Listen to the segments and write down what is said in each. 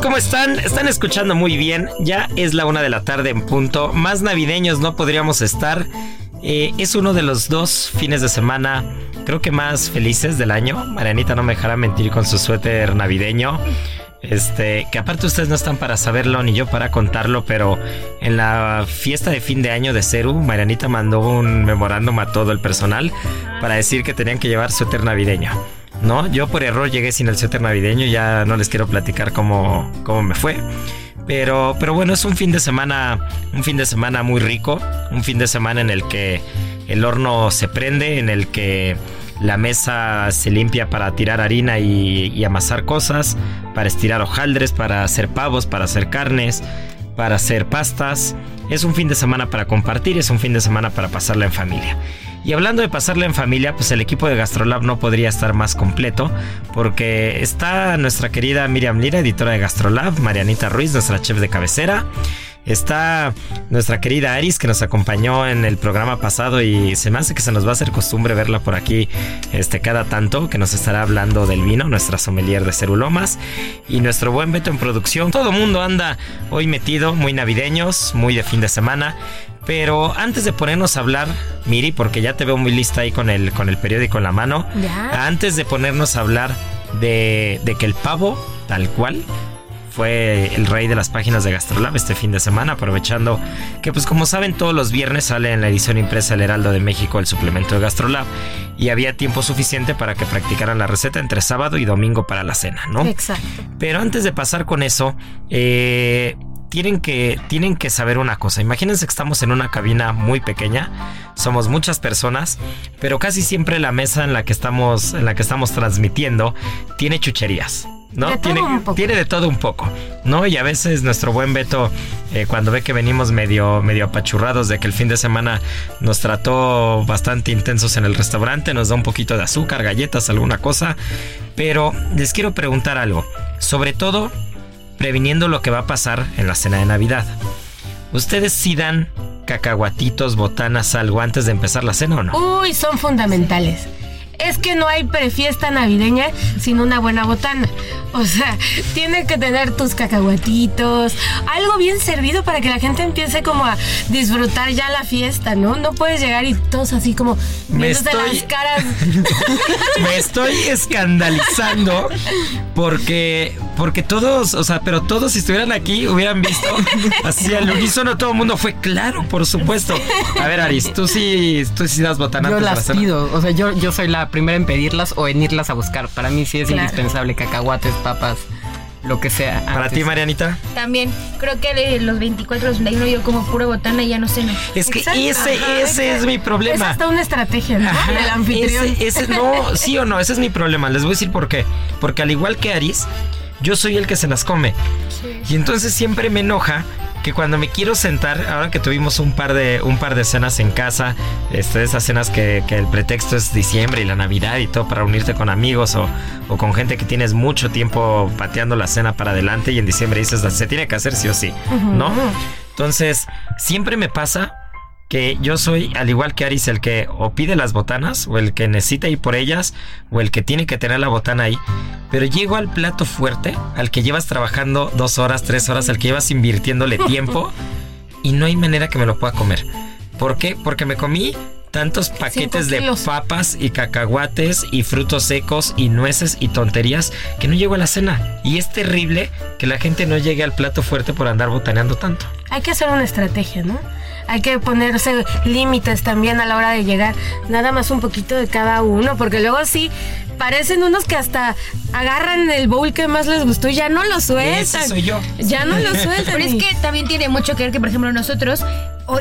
¿Cómo están? Están escuchando muy bien. Ya es la una de la tarde en punto. Más navideños no podríamos estar. Eh, es uno de los dos fines de semana, creo que más felices del año. Marianita no me dejará mentir con su suéter navideño. Este, que aparte ustedes no están para saberlo ni yo para contarlo, pero en la fiesta de fin de año de Ceru, Marianita mandó un memorándum a todo el personal para decir que tenían que llevar suéter navideño. No, yo por error llegué sin el suéter navideño, ya no les quiero platicar cómo, cómo me fue. Pero, pero bueno, es un fin de semana, un fin de semana muy rico, un fin de semana en el que el horno se prende, en el que la mesa se limpia para tirar harina y, y amasar cosas, para estirar hojaldres, para hacer pavos, para hacer carnes, para hacer pastas. Es un fin de semana para compartir, es un fin de semana para pasarla en familia. Y hablando de pasarla en familia, pues el equipo de Gastrolab no podría estar más completo, porque está nuestra querida Miriam Lira, editora de Gastrolab, Marianita Ruiz, nuestra chef de cabecera. Está nuestra querida Aris que nos acompañó en el programa pasado y se me hace que se nos va a hacer costumbre verla por aquí este, cada tanto, que nos estará hablando del vino, nuestra sommelier de cerulomas y nuestro buen Beto en producción. Todo mundo anda hoy metido, muy navideños, muy de fin de semana. Pero antes de ponernos a hablar, Miri, porque ya te veo muy lista ahí con el, con el periódico en la mano, Ya. antes de ponernos a hablar de, de que el pavo, tal cual, fue el rey de las páginas de Gastrolab este fin de semana, aprovechando que pues como saben todos los viernes sale en la edición impresa El Heraldo de México el suplemento de Gastrolab y había tiempo suficiente para que practicaran la receta entre sábado y domingo para la cena, ¿no? Exacto. Pero antes de pasar con eso, eh, tienen, que, tienen que saber una cosa. Imagínense que estamos en una cabina muy pequeña, somos muchas personas, pero casi siempre la mesa en la que estamos, en la que estamos transmitiendo tiene chucherías. ¿no? De tiene, tiene de todo un poco, ¿no? Y a veces nuestro buen Beto, eh, cuando ve que venimos medio, medio apachurrados de que el fin de semana nos trató bastante intensos en el restaurante, nos da un poquito de azúcar, galletas, alguna cosa. Pero les quiero preguntar algo, sobre todo previniendo lo que va a pasar en la cena de Navidad. ¿Ustedes sí dan cacahuatitos, botanas, algo antes de empezar la cena o no? Uy, son fundamentales. Es que no hay prefiesta navideña sin una buena botana. O sea, tiene que tener tus cacahuatitos, algo bien servido para que la gente empiece como a disfrutar ya la fiesta, ¿no? No puedes llegar y todos así como Me estoy- las caras. Me estoy escandalizando porque porque todos, o sea, pero todos si estuvieran aquí hubieran visto así al unísono todo el mundo fue claro, por supuesto. A ver, Aris, tú sí tú sí das botanas Yo las pido, o sea, yo, yo soy la primera en pedirlas o en irlas a buscar. Para mí sí es Claro. indispensable cacahuates, papas, lo que sea. Para ti, Marianita. También, creo que de los 24 los 31 yo como pura botana y ya no ceno. Es que Exacto, ese ajá, ese es mi Es problema. hasta una estrategia, ¿no? Ajá, Del anfitrión. Ese, ese- no, sí o no, ese es mi problema. Les voy a decir por qué. Porque al igual que Aris, yo soy el que se las come. Y entonces siempre me enoja que cuando me quiero sentar, ahora que tuvimos un par de, un par de cenas en casa, este, esas cenas que, que el pretexto es diciembre y la Navidad y todo para unirte con amigos o, o con gente que tienes mucho tiempo pateando la cena para adelante y en diciembre dices, se tiene que hacer sí o sí, ¿no? Entonces, siempre me pasa que yo soy, al igual que Aris, el que o pide las botanas, o el que necesita ir por ellas, o el que tiene que tener la botana ahí. Pero llego al plato fuerte, al que llevas trabajando dos horas, tres horas, al que llevas invirtiéndole tiempo, y no hay manera que me lo pueda comer. ¿Por qué? Porque me comí tantos paquetes de papas y cacahuates y frutos secos y nueces y tonterías que no llego a la cena. Y es terrible que la gente no llegue al plato fuerte por andar botaneando tanto. Hay que hacer una estrategia, ¿no? Hay que ponerse límites también a la hora de llegar. Nada más un poquito de cada uno, porque luego sí parecen unos que hasta agarran el bowl que más les gustó y ya no lo sueltan. Ese soy yo. Ya no lo sueltan. Pero es que también tiene mucho que ver que, por ejemplo, nosotros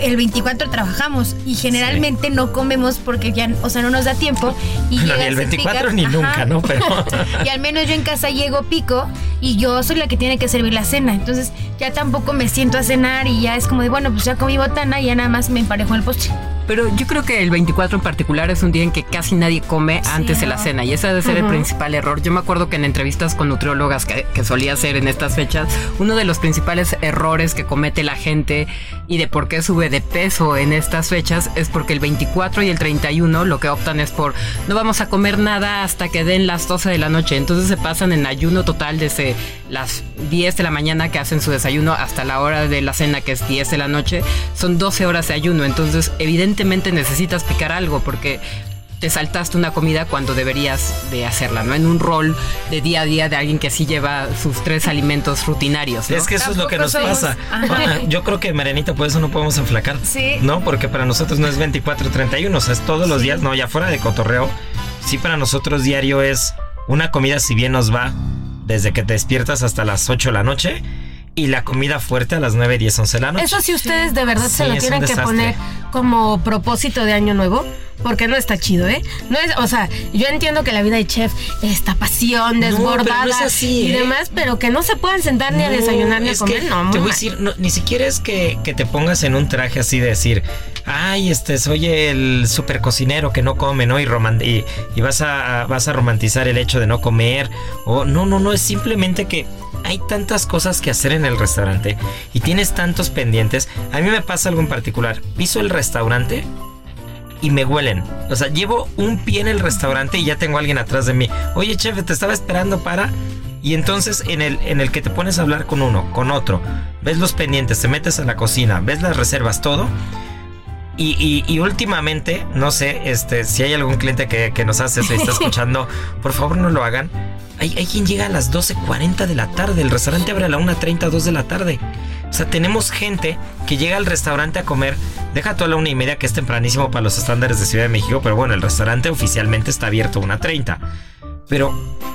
el 24 trabajamos y generalmente no comemos porque ya, o sea, no nos da tiempo. Y No, ni llegas el y 24 picas- ni Ajá. nunca, ¿no? Pero y al menos yo en casa llego pico y yo soy la que tiene que servir la cena. Entonces ya tampoco me siento a cenar y ya es como de, bueno, pues ya comí botana y ya nada más me emparejo el postre. Pero yo creo que el 24 en particular es un día en que casi nadie come antes de la cena y ese debe ser el principal error. Yo me acuerdo que en entrevistas con nutriólogas que, que solía hacer en estas fechas, uno de los principales errores que comete la gente y de por qué sube de peso en estas fechas es porque el 24 y el 31 lo que optan es por no vamos a comer nada hasta que den las 12 de la noche. Entonces se pasan en ayuno total desde las 10 de la mañana que hacen su desayuno hasta la hora de la cena que es 10 de la noche. Son 12 horas de ayuno. Entonces evidentemente necesitas picar algo porque te saltaste una comida cuando deberías de hacerla, ¿no? En un rol de día a día de alguien que sí lleva sus tres alimentos rutinarios. ¿no? es que eso es lo que nos somos- pasa. Ajá. Yo creo que, Marianita, por eso no podemos enflacar. Sí. No, porque para nosotros no es 24 31, o sea, es todos los días, no, ya fuera de cotorreo. Sí, para nosotros diario es una comida, si bien nos va desde que te despiertas hasta las 8 de la noche. Y la comida fuerte a las 9, 10, 11 de la noche. Eso si ustedes de verdad Sí, se lo tienen que poner como propósito de año nuevo, porque no está chido, ¿eh? No es, o sea, yo entiendo que la vida de chef, esta pasión no desbordada es así, y ¿eh? demás, pero que no se puedan sentar ni a desayunar ni a es comer, que no, te voy a decir, no, ni siquiera es que, que te pongas en un traje así de decir, ay, este, soy el super cocinero que no come, ¿no? Y, roman- y, y vas, a, vas a romantizar el hecho de no comer. O no, no, no, es simplemente que hay tantas cosas que hacer en el restaurante y tienes tantos pendientes. A mí me pasa algo en particular. Piso el restaurante y me huelen. O sea, llevo un pie en el restaurante y ya tengo a alguien atrás de mí. Oye, chef, te estaba esperando para. Y entonces en el, en el que te pones a hablar con uno, con otro, ves los pendientes, te metes a la cocina, ves las reservas, todo. Y, y- y últimamente, no sé, este, si hay algún cliente que, que nos hace eso y está escuchando, por favor no lo hagan. Hay, quien llega a las 12.40 de la tarde, el restaurante abre a la 1.30, 2 de la tarde. O sea, tenemos gente que llega al restaurante a comer, deja toda la una y media que es tempranísimo para los estándares de Ciudad de México, pero bueno, el restaurante oficialmente está abierto a 1.30. Pero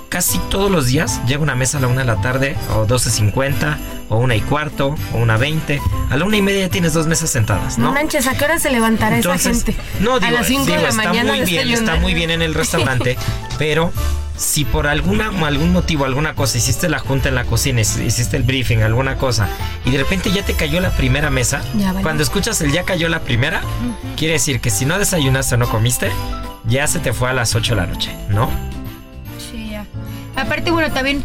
casi todos los días llega una mesa a la una de la tarde, o 12.50, o una y cuarto, o una 20. A la una y media ya tienes dos mesas sentadas, No ¿no? manches, ¿a qué hora se levantará esa Entonces, gente? No, digo, a las 5 digo, de la está mañana muy bien, está muy bien en el restaurante, pero si por alguna algún motivo, alguna cosa, hiciste la junta en la cocina, hic- hiciste el briefing, alguna cosa, y de repente ya te cayó la primera mesa, Ya cuando escuchas el ya cayó la primera, quiere decir que si no desayunaste o no comiste, ya se te fue a las 8 de la noche, ¿no? Aparte, bueno, también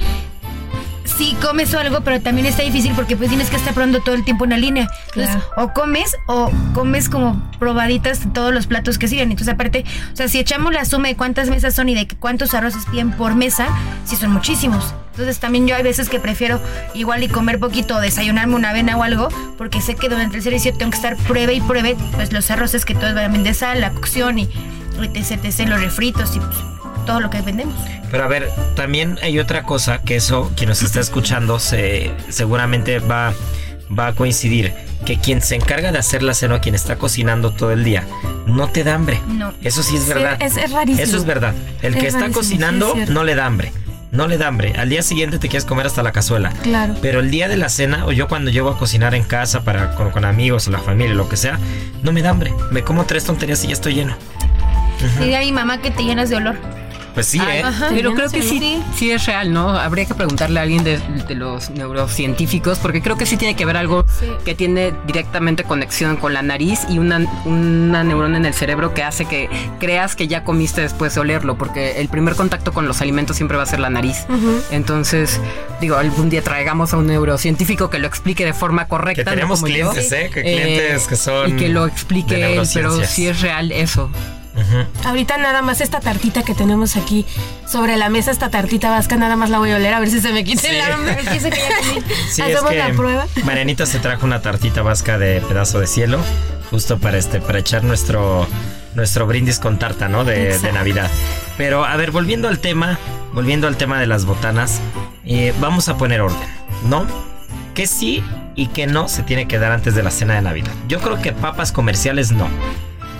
sí comes o algo, pero también está difícil porque pues tienes que estar probando todo el tiempo una línea. Entonces, o comes o comes como probaditas de todos los platos que siguen. Entonces, aparte, o sea, si echamos la suma de cuántas mesas son y de cuántos arroces piden por mesa, sí son muchísimos. Entonces, también yo hay veces que prefiero igual y comer poquito o desayunarme una avena o algo, porque sé que durante el servicio tengo que estar pruebe y pruebe pues los arroces que todos van de sal, la cocción y etc, etc, los refritos y pues, todo lo que vendemos. Pero a ver, también hay otra cosa que eso, quien nos está escuchando, se, seguramente va, va a coincidir. Que quien se encarga de hacer la cena, quien está cocinando todo el día, no te da hambre. No. Eso sí es verdad. es- es rarísimo. Eso es verdad. El Es que está rarísimo, sí, cocinando es no le da hambre. No le da hambre. Al día siguiente te quieres comer hasta la cazuela. Claro. Pero el día de la cena, o yo cuando llego a cocinar en casa para con, con amigos o la familia, lo que sea, no me da hambre. Me como tres tonterías y ya estoy lleno. Diría mi mamá que te llenas de olor. Pues sí, ¿eh? Pero creo que sí, sí es real, ¿no? Habría que preguntarle a alguien de, de los neurocientíficos, porque creo que sí tiene que ver algo que tiene directamente conexión con la nariz y una, una neurona en el cerebro que hace que creas que ya comiste después de olerlo, porque el primer contacto con los alimentos siempre va a ser la nariz. Entonces, digo, algún día traigamos a un neurocientífico que lo explique de forma correcta. Que tenemos no como yo. clientes, ¿eh? Que clientes que son Y que lo explique él, pero sí es real eso. Ahorita nada más esta tartita que tenemos aquí sobre la mesa, esta tartita vasca, nada más la voy a oler a ver si se me quita Sí. el que ya. Sí, es Hacemos que la prueba. Marianita se trajo una tartita vasca de pedazo de cielo, justo para este, para echar nuestro, nuestro brindis con tarta, ¿no? De, de. Navidad. Pero a ver, volviendo al tema, volviendo al tema de las botanas, eh, vamos a poner orden, ¿no? Que sí y que no se tiene que dar antes de la cena de Navidad. Yo creo que papas comerciales no.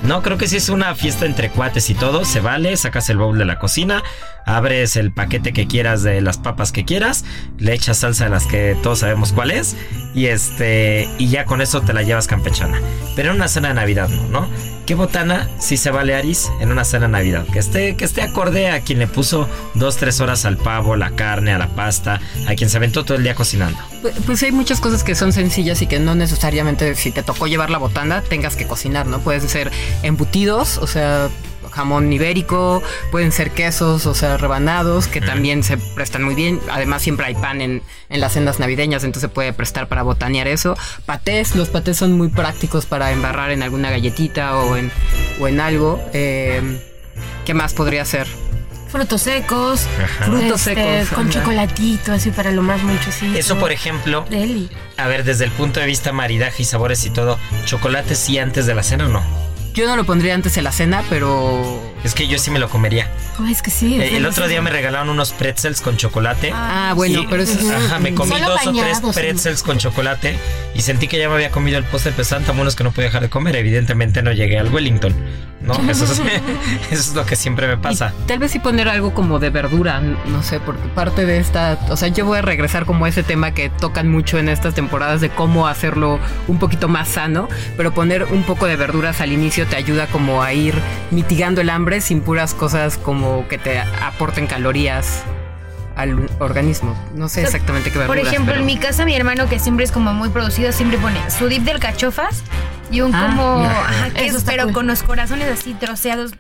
No, creo que si es una fiesta entre cuates y todo, se vale, sacas el bowl de la cocina, abres el paquete que quieras de las papas que quieras, le echas salsa de las que todos sabemos cuál es, y este, y ya con eso te la llevas campechana. Pero en una cena de Navidad no, ¿no? ¿Qué botana si se vale Aris en una cena de Navidad? Que esté, que esté acorde a quien le puso dos, tres horas al pavo, la carne, a la pasta, a quien se aventó todo el día cocinando. Pues, pues hay muchas cosas que son sencillas y que no necesariamente si te tocó llevar la botana tengas que cocinar, ¿no? Pueden ser embutidos, o sea, jamón ibérico, pueden ser quesos, o sea, rebanados, que también se prestan muy bien. Además, siempre hay pan en, en las cenas navideñas, entonces se puede prestar para botanear eso. Patés, los patés son muy prácticos para embarrar en alguna galletita o en, o en algo. Eh, ¿Qué más podría ser? Frutos secos. Ajá. Frutos este, secos, Con chocolatito, así para lo más muchosito. Eso, por ejemplo, Deli. a ver, desde el punto de vista maridaje y sabores y todo, ¿chocolate sí antes de la cena o no? Yo no lo pondría antes de la cena, pero Es que yo sí me lo comería. Oh, es que sí. es Eh, el otro día me regalaron unos pretzels con chocolate. Ah, bueno, Y- pero eso es- Ajá, me comí Solo dos o tres pretzels con chocolate y sentí que ya me había comido el postre, pero tan buenos que no podía dejar de comer. Evidentemente no llegué al Wellington, ¿no? Eso es, eso es lo que siempre me pasa. Tal vez sí poner algo como de verdura, no sé, porque parte de esta, o sea, yo voy a regresar como a ese tema que tocan mucho en estas temporadas de cómo hacerlo un poquito más sano, pero poner un poco de verduras al inicio te ayuda como a ir mitigando el hambre sin puras cosas como que te aporten calorías al organismo. No sé exactamente qué Por verduras. ejemplo, pero- en mi casa mi hermano que siempre es como muy producido siempre pone su dip del cachofas y un Ah, como ajá, que es, pero cool. con los corazones así troceados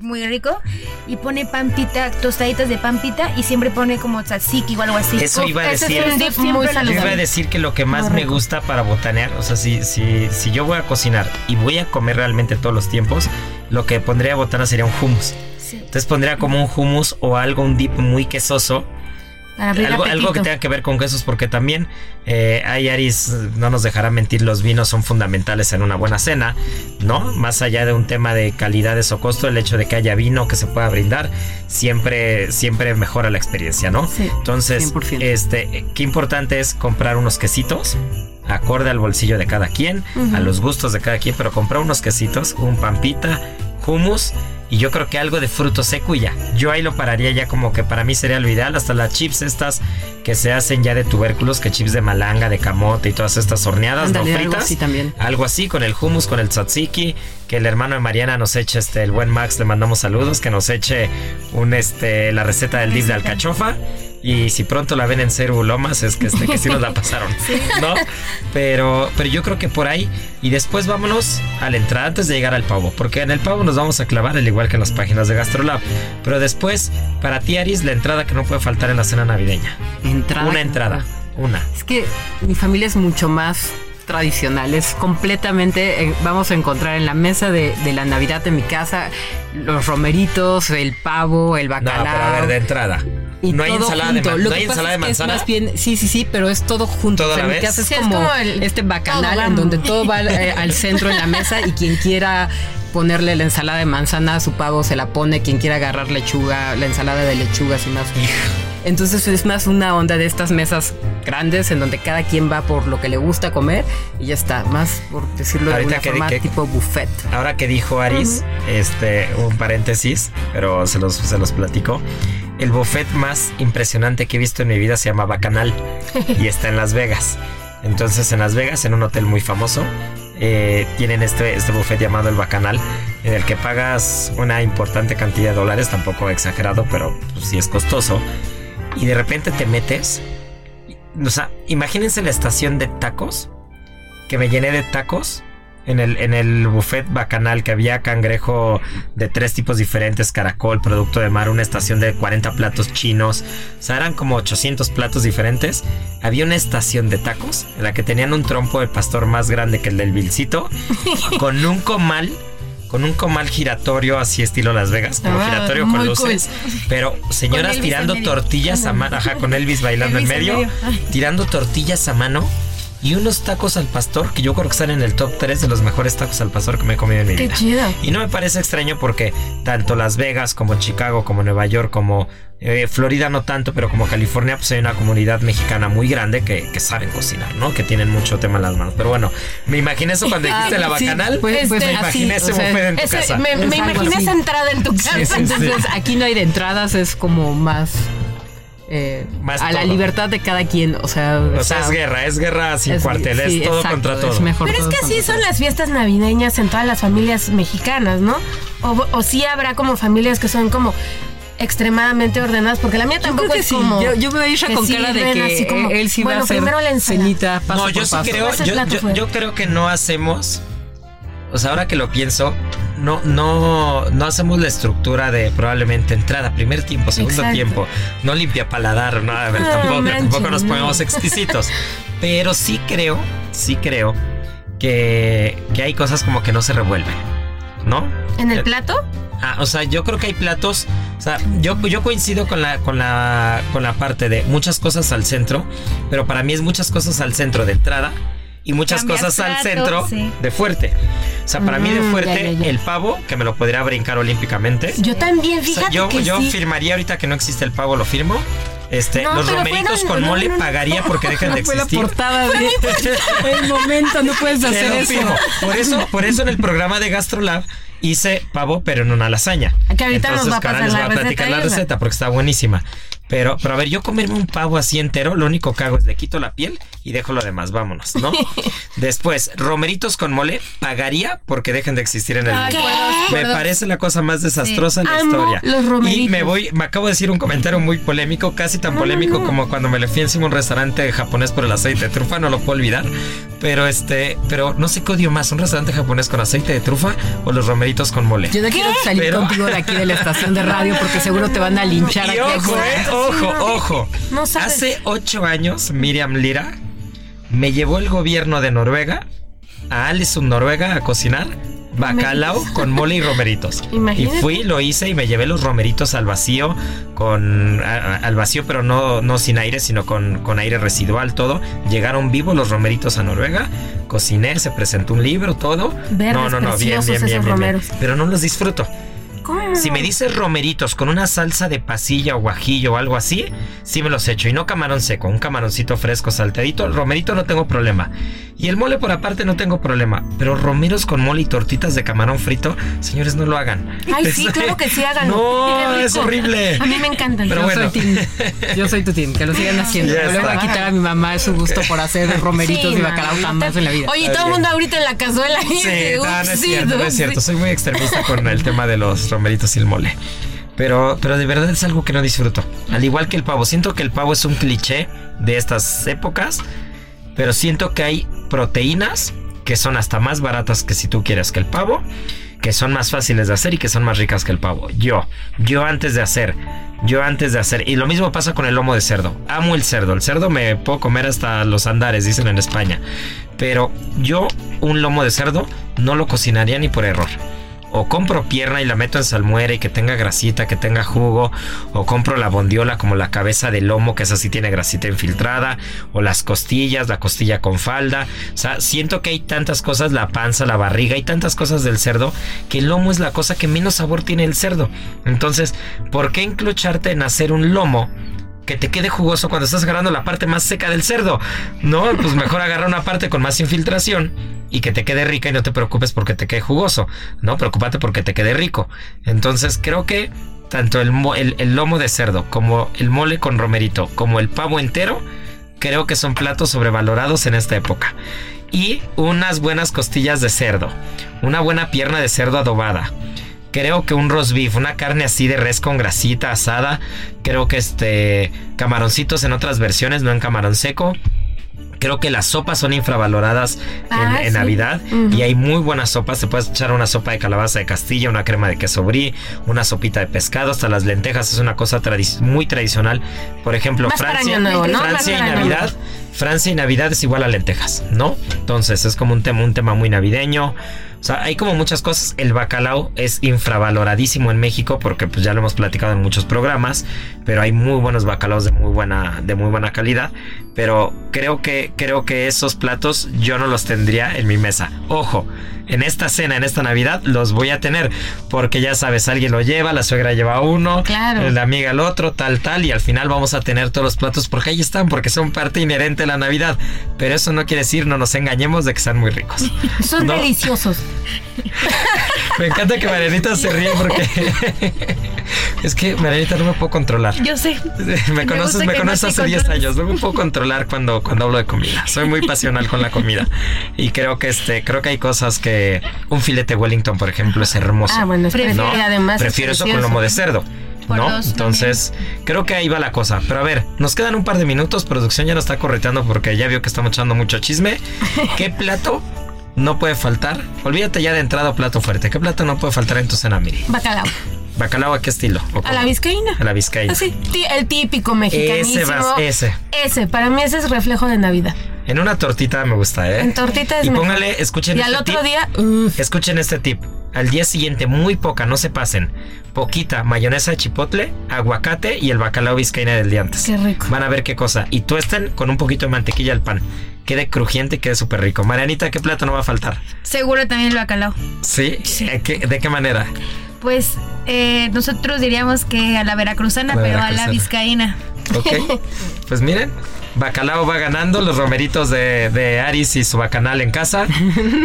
muy rico y pone pampita, tostaditas de pampita y siempre pone como tzatziki o algo así. Eso iba a decir. es un dip Siempre muy lo- Yo iba a decir que lo que más Muy me rico. gusta para botanear, o sea, si, si, si yo voy a cocinar y voy a comer realmente todos los tiempos, lo que pondría a botana sería un hummus. Entonces pondría como un hummus o algo, un dip muy quesoso. Algo, algo que tenga que ver con quesos, porque también eh, hay Aris, no nos dejará mentir, los vinos son fundamentales en una buena cena, ¿no? Más allá de un tema de calidades o costo, el hecho de que haya vino que se pueda brindar siempre, siempre mejora la experiencia, ¿no? Sí. Entonces, 100%. este, qué importante es comprar unos quesitos. Acorde al bolsillo de cada quien, a los gustos de cada quien, pero comprar unos quesitos, un pampita, hummus y yo creo que algo de fruto seco y ya. Yo ahí lo pararía ya como que para mí sería lo ideal. Hasta las chips estas que se hacen ya de tubérculos, que chips de malanga, de camote y todas estas horneadas, Ándale, no algo fritas. así también. Algo así con el hummus, con el tzatziki, que el hermano de Mariana nos eche este, el buen Max, le mandamos saludos, que nos eche un este la receta del dip de alcachofa. Y si pronto la ven en Ceru Lomas, es que, este, que sí nos la pasaron. ¿No? Pero, pero yo creo que por ahí. Y después vámonos a la entrada antes de llegar al pavo. Porque en el pavo nos vamos a clavar, al igual que en las páginas de Gastrolab. Pero después, para ti, Aris, la entrada que no puede faltar en la cena navideña. Entrada. Una entrada. Una. Es que mi familia es mucho más tradicional, es completamente, eh, vamos a encontrar en la mesa de, de la Navidad de mi casa los romeritos, el pavo, el No, bacalao. pero a ver, de entrada. y no hay ensalada junto. de, ma- Lo no hay ensalada de es que es manzana. más bien, sí, sí, sí, pero es todo junto. ¿Todo O sea, a la en mi vez? casa es, Sí, es como, como el- este bacanal en donde todo va eh, al centro en la mesa y quien quiera ponerle la ensalada de manzana a su pavo se la pone, quien quiera agarrar lechuga, la ensalada de lechuga y más. Entonces es más una onda de estas mesas grandes en donde cada quien va por lo que le gusta comer y ya está, más por decirlo de alguna que- forma que- tipo buffet. Ahora que dijo Aris, este, un paréntesis, pero se los, se los platico. El buffet más impresionante que he visto en mi vida se llama Bacanal y está en Las Vegas. Entonces, en Las Vegas, en un hotel muy famoso, eh, tienen este, este buffet llamado el Bacanal, en el que pagas una importante cantidad de dólares, tampoco exagerado, pero pues, sí es costoso. Y de repente te metes. O sea, imagínense la estación de tacos, que me llené de tacos en el, en el buffet bacanal que había cangrejo de tres tipos diferentes, caracol, producto de mar, una estación de 40 platos chinos, o sea, eran como 800 platos diferentes. Había una estación de tacos en la que tenían un trompo de pastor más grande que el del Vilcito, con un comal con un comal giratorio así estilo Las Vegas, como Ah, giratorio con luces, pero señoras tirando tortillas a mano, ajá, con Elvis bailando Elvis en en medio, tirando tortillas a mano y unos tacos al pastor que yo creo que están en el top 3 de los mejores tacos al pastor que me he comido en mi Qué vida. chido. Y no me parece extraño porque tanto Las Vegas como Chicago, como Nueva York, como eh, Florida no tanto, pero como California, pues hay una comunidad mexicana muy grande que, que saben cocinar, ¿no? Que tienen mucho tema en las manos. Pero bueno, me imaginé eso cuando dijiste la Ah, sí, bacanal. pues- pues me así, imaginé ese o sea, buffet en tu Ese- casa. me, me imaginé así. esa entrada en tu casa. sí, sí. Entonces, aquí no hay de entradas, es como más. Eh, Más a la libertad de cada quien. O sea, O sea, es guerra, es guerra sin es- cuartel, es sí, todo exacto, contra es todo. mejor Pero es que así son todo. las fiestas navideñas en todas las familias mexicanas, ¿no? O, o sí habrá como familias que son como extremadamente ordenadas, porque la mía Yo tampoco es sí. como. Yo, yo veo a Isha que con sí cara de que así como, él sí va bueno, a hacer primero la cenita paso No, por yo sí paso. creo, yo, yo- yo creo que no hacemos. O sea, ahora que lo pienso, no, no, no hacemos la estructura de probablemente entrada, primer tiempo, segundo Exacto. tiempo. No limpia paladar, no, a ver, tampoco, tampoco nos no. ponemos exquisitos. Pero sí creo, sí creo que, que hay cosas como que no se revuelven, ¿no? ¿En el Eh, plato? Ah, o sea, yo creo que hay platos. O sea, yo, yo coincido con la, con, la, con la parte de muchas cosas al centro, pero para mí es muchas cosas al centro de entrada y muchas Cambias cosas al plato, centro sí. de fuerte. O sea, para mí de Mm, fuerte, ya, ya, ya. el pavo, que me lo podría brincar olímpicamente. Yo también, O sea, fíjate yo que yo sí. firmaría ahorita que no existe el pavo, lo firmo. Este, No, los romeritos con no, mole no, pagaría porque dejen de Fue la existir. portada de el momento, no puedes hacer eso. firmo. Por eso, por eso en el programa de GastroLab hice pavo, pero en una lasaña. Que ahorita nos va a pasar les la voy a platicar receta la y esa. receta porque está buenísima. Pero, pero a ver, yo comerme un pavo así entero, lo único que hago es le quito la piel y dejo lo demás, vámonos, ¿no? Después, romeritos con mole, pagaría porque dejen de existir en el Ay, mundo. Me parece la cosa más desastrosa en la Amo historia. los y romeritos. me voy, me acabo de decir un comentario muy polémico, casi tan polémico como cuando me le fui encima a un restaurante japonés por el aceite de trufa, no lo puedo olvidar. Pero este, pero no sé qué odio más, un restaurante japonés con aceite de trufa o los romeritos con mole. Yo no quiero salir Pero- contigo de aquí de la estación de radio porque seguro te van a linchar Y aquí. ojo, eh, ojo, ojo. No sabes. Hace ocho años, Miriam Lira me llevó el gobierno de Noruega a Alison, Noruega, a cocinar bacalao con mole y romeritos. Imagínate. Y fui, lo hice y me llevé los romeritos al vacío, con a- al vacío, pero no, no sin aire, sino con, con aire residual, todo. Llegaron vivos los romeritos a Noruega, cociné, se presentó un libro, todo. Verdes, no, no, no, bien, bien, bien, bien. Pero no los disfruto. ¿Cómo? Si me dices romeritos con una salsa de pasilla o guajillo o algo así, sí me los echo. Y no camarón seco, un camaroncito fresco saltadito. El romerito no tengo problema. Y el mole por aparte no tengo problema. Pero romeros con mole y tortitas de camarón frito, señores, no lo hagan. Ay, sí, Es- claro que sí, háganlo. No, es horrible. A mí me encantan. Pero yo bueno. soy team. Yo soy tu team, que lo sigan haciendo. Ya Yo le voy a quitar a mi mamá su gusto por hacer romeritos Sí, y bacalao no, jamás en la vida. Oye, todo el mundo ahorita en la cazuela. Sí, no, no es cierto, no es cierto. Soy muy extremista con el tema de los romeritos y el mole. Pero, pero de verdad es algo que no disfruto. Al igual que el pavo. Siento que el pavo es un cliché de estas épocas. Pero siento que hay proteínas que son hasta más baratas que si tú quieres que el pavo. Que son más fáciles de hacer y que son más ricas que el pavo. Yo, yo antes de hacer, yo antes de hacer. Y lo mismo pasa con el lomo de cerdo. Amo el cerdo. El cerdo me puedo comer hasta los andares, dicen en España. Pero yo un lomo de cerdo no lo cocinaría ni por error. O compro pierna y la meto en salmuera y que tenga grasita, que tenga jugo. O compro la bondiola como la cabeza del lomo, que esa sí tiene grasita infiltrada. O las costillas, la costilla con falda. O sea, siento que hay tantas cosas, la panza, la barriga, hay tantas cosas del cerdo, que el lomo es la cosa que menos sabor tiene el cerdo. Entonces, ¿por qué enclocharte en hacer un lomo? Que te quede jugoso cuando estás agarrando la parte más seca del cerdo. No, pues mejor agarra una parte con más infiltración y que te quede rica y no te preocupes porque te quede jugoso. No, preocúpate porque te quede rico. Entonces creo que tanto el- el lomo de cerdo como el mole con romerito como el pavo entero creo que son platos sobrevalorados en esta época. y unas buenas costillas de cerdo, una buena pierna de cerdo adobada. Creo que un roast beef, una carne así de res con grasita asada. Creo que este camaroncitos en otras versiones, no en camarón seco. Creo que las sopas son infravaloradas en, Ah, en sí. Navidad y hay muy buenas sopas. Te puedes echar una sopa de calabaza de Castilla, una crema de queso brie, una sopita de pescado, hasta las lentejas es una cosa tradi- muy tradicional. Por ejemplo, Más Francia, Año Nuevo, ¿no? Francia y Navidad. Francia y Navidad es igual a lentejas, ¿no? Entonces es como un tema, un tema muy navideño. O sea, hay como muchas cosas. El bacalao es infravaloradísimo en México porque pues ya lo hemos platicado en muchos programas, pero hay muy buenos bacalaos de muy buena, de muy buena calidad. Pero creo que, creo que esos platos yo no los tendría en mi mesa. Ojo, en esta cena, en esta Navidad, los voy a tener porque ya sabes, alguien lo lleva, la suegra lleva uno, Claro. la amiga el otro, tal, tal, y al final vamos a tener todos los platos porque ahí están, porque son parte inherente de la Navidad. Pero eso no quiere decir, no nos engañemos de que están muy ricos. Son No. deliciosos. Me encanta que Marianita se ríe porque es que Marianita no me puedo controlar. Yo sé. Me conoces, me no conoces hace 10 controles. años, no me puedo controlar cuando, cuando hablo de comida. Soy muy pasional con la comida. Y creo que este, creo que hay cosas que un filete Wellington, por ejemplo, es hermoso. Ah, bueno, es Prefiero- y además. es Prefiero eso con lomo de cerdo. ¿No? Entonces, creo que ahí va la cosa. Pero a ver, nos quedan un par de minutos. Producción ya nos está correteando porque ya vio que estamos echando mucho chisme. ¿Qué plato no puede faltar? Olvídate ya de entrada plato fuerte. ¿Qué plato no puede faltar en tu cena, Miri? Bacalao. ¿Bacalao a qué estilo? ¿O A la vizcaína. A la vizcaína. Así, ti- el típico mexicanísimo. Ese vas- ese. Ese, para mí ese es reflejo de Navidad. En una tortita me gusta, ¿eh? En tortita es Y mejor. póngale, escuchen Y al este otro tip. día. Escuchen este tip. Al día siguiente, muy poca, no se pasen. Poquita mayonesa de chipotle, aguacate y el bacalao vizcaína del día antes. Qué rico. Van a ver qué cosa. Y tuesten con un poquito de mantequilla el pan. Quede crujiente y quede súper rico. Marianita, ¿qué plato no va a faltar? Seguro también el bacalao. ¿Sí? ¿De qué, de qué manera? Pues eh, nosotros diríamos que a la veracruzana, La pero a la vizcaína. Ok. Pues miren, Bacalao va ganando, los romeritos de, de Aris y su bacanal en casa.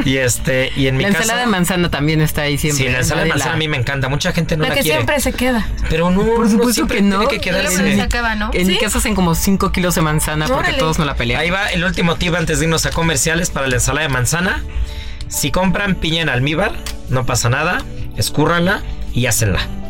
Y este, y en mi La casa. ensalada de manzana también está ahí siempre. Sí, la ensalada de manzana a mí me encanta. Mucha gente no La la, que quiere. siempre se queda. Pero no, Por no supuesto siempre que no. Tiene que se quedarse. acaba, ¿no? En mi casa hacen como 5 kilos de manzana porque Órale. todos no la pelean. Ahí va el último tip antes de irnos a comerciales para la ensalada de manzana. Si compran piña en almíbar, no pasa nada. Escúrranla y hácenla.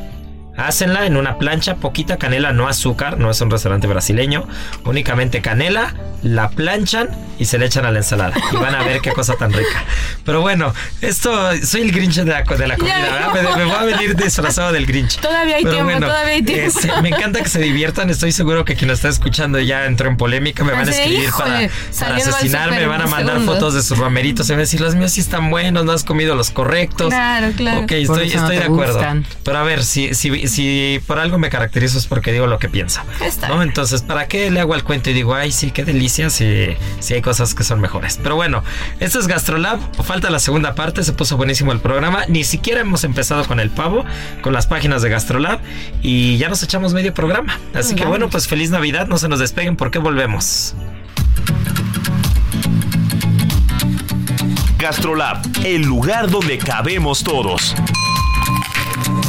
Hácenla en una plancha, poquita canela, no azúcar, no es un restaurante brasileño, únicamente canela, la planchan y se le echan a la ensalada. Y van a ver qué cosa tan rica. Pero bueno, esto, soy el Grinch de la, de la comida, ¿verdad? Me, me voy a venir disfrazado del Grinch. Todavía hay Pero tiempo, bueno, todavía hay tiempo. este, me encanta que se diviertan. Estoy seguro que quien lo está escuchando ya entró en polémica. Me van a escribir híjole, para, para asesinarme. Me van a mandar segundos. fotos de sus romeritos. Se van a decir, los míos sí están buenos, no has comido los correctos. Claro, claro. Ok, estoy, no de acuerdo. gustan. Pero a ver, si, si, si por algo me caracterizo es porque digo lo que pienso. Está ¿no? Entonces, ¿para qué le hago al cuento y digo, ay, sí, qué delicia si, si hay cosas que son mejores? Pero bueno, esto es Gastrolab. Falta la segunda parte. Se puso buenísimo el programa. Ni siquiera hemos empezado con el pavo, con las páginas de Gastrolab. Y ya nos echamos medio programa. Así que bueno, pues feliz Navidad. No se nos despeguen porque volvemos. Gastrolab, el lugar donde cabemos todos.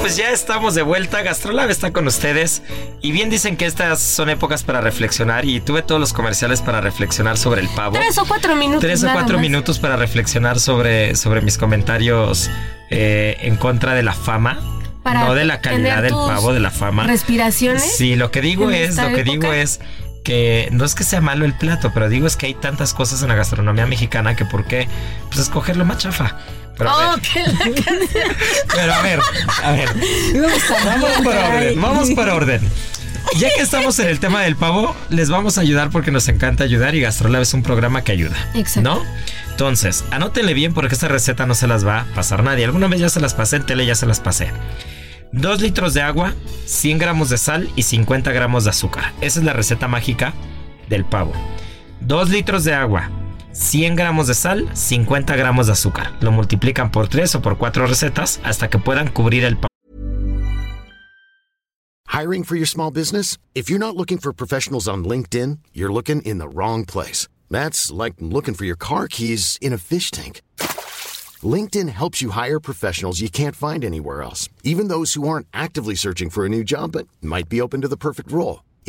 Pues ya estamos de vuelta. Gastrolab está con ustedes. Y bien dicen que estas son épocas para reflexionar. Y tuve todos los comerciales para reflexionar sobre el pavo. Tres o cuatro minutos. Tres o cuatro más. minutos para reflexionar sobre, sobre mis comentarios eh, en contra de la fama. Para no de la calidad del pavo, de la fama. Respiraciones. Sí, lo que digo es, lo que digo es que no es que sea malo el plato, pero digo es que hay tantas cosas en la gastronomía mexicana que por qué pues escoger lo más chafa. Pero a Oh, ver, que la canción. pero a ver, a ver. Vamos por orden, vamos por orden. Ya que estamos en el tema del pavo, les vamos a ayudar porque nos encanta ayudar y Gastrolab es un programa que ayuda. Exacto. ¿No? Entonces, anótenle bien porque esta receta no se las va a pasar nadie. Alguna vez ya se las pasé en tele, ya se las pasé. 2 litros de agua, 100 gramos de sal y 50 gramos de azúcar. Esa es la receta mágica del pavo. 2 litros de agua, 100 gramos de sal, 50 gramos de azúcar. Lo multiplican por 3 o por 4 recetas hasta que puedan cubrir el Hiring for your small business? If you're not looking for professionals on LinkedIn, you're looking in the wrong place. That's like looking for your car keys in a fish tank. LinkedIn helps you hire professionals you can't find anywhere else, even those who aren't actively searching for a new job but might be open to the perfect role.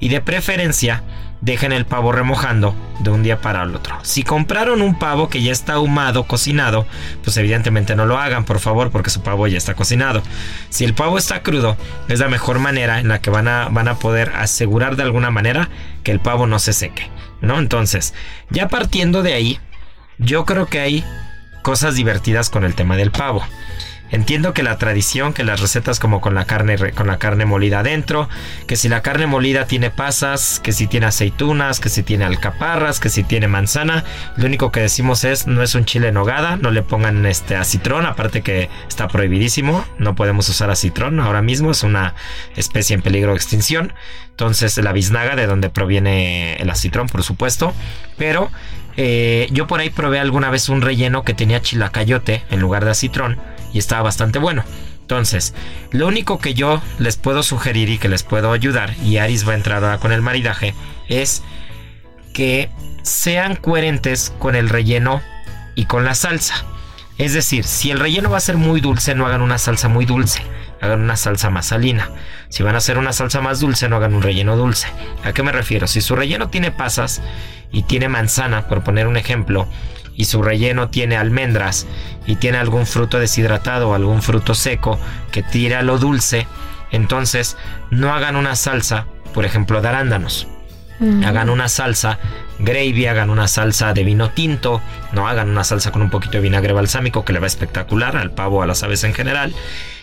Y de preferencia, dejen el pavo remojando de un día para el otro. Si compraron un pavo que ya está ahumado, cocinado, pues evidentemente no lo hagan, por favor, porque su pavo ya está cocinado. Si el pavo está crudo, es la mejor manera en la que van a, van a poder asegurar de alguna manera que el pavo no se seque, ¿no? Entonces, ya partiendo de ahí, yo creo que hay cosas divertidas con el tema del pavo. Entiendo que la tradición, que las recetas como con la carne con la carne molida adentro, que si la carne molida tiene pasas, que si tiene aceitunas, que si tiene alcaparras, que si tiene manzana, lo único que decimos es no es un chile en nogada, no le pongan este acitrón, aparte que está prohibidísimo, no podemos usar acitrón ahora mismo, es una especie en peligro de extinción. Entonces la biznaga de donde proviene el acitrón, por supuesto, pero eh, yo por ahí probé alguna vez un relleno que tenía chilacayote en lugar de acitrón y estaba bastante bueno. Entonces, lo único que yo les puedo sugerir y que les puedo ayudar, y Aris va a entrar ahora con el maridaje, es que sean coherentes con el relleno y con la salsa. Es decir, si el relleno va a ser muy dulce, no hagan una salsa muy dulce, hagan una salsa más salina. Si van a hacer una salsa más dulce, no hagan un relleno dulce. ¿A qué me refiero? Si su relleno tiene pasas y tiene manzana, por poner un ejemplo, y su relleno tiene almendras y tiene algún fruto deshidratado o algún fruto seco que tira lo dulce, entonces no hagan una salsa, por ejemplo, de arándanos. Hagan una salsa gravy, hagan una salsa de vino tinto, no hagan una salsa con un poquito de vinagre balsámico que le va espectacular al pavo, a las aves en general,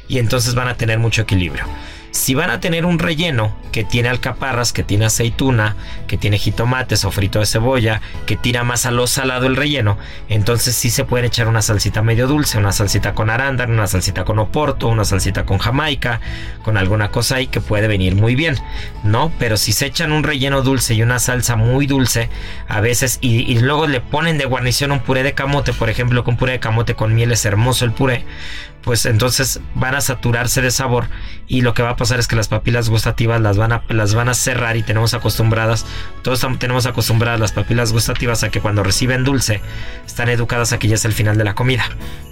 y entonces van a tener mucho equilibrio. Si van a tener un relleno que tiene alcaparras, que tiene aceituna, que tiene jitomates o frito de cebolla, que tira más a lo salado el relleno, entonces sí se pueden echar una salsita medio dulce, una salsita con arándano, una salsita con oporto, una salsita con jamaica, con alguna cosa ahí que puede venir muy bien, ¿no? Pero si se echan un relleno dulce y una salsa muy dulce, a veces, y, y luego le ponen de guarnición un puré de camote, por ejemplo, con puré de camote con miel es hermoso el puré, pues entonces van a saturarse de sabor y lo que va a pasar es que las papilas gustativas las van a, las van a cerrar y tenemos acostumbradas, todos tenemos acostumbradas las papilas gustativas a que cuando reciben dulce están educadas a que ya es el final de la comida,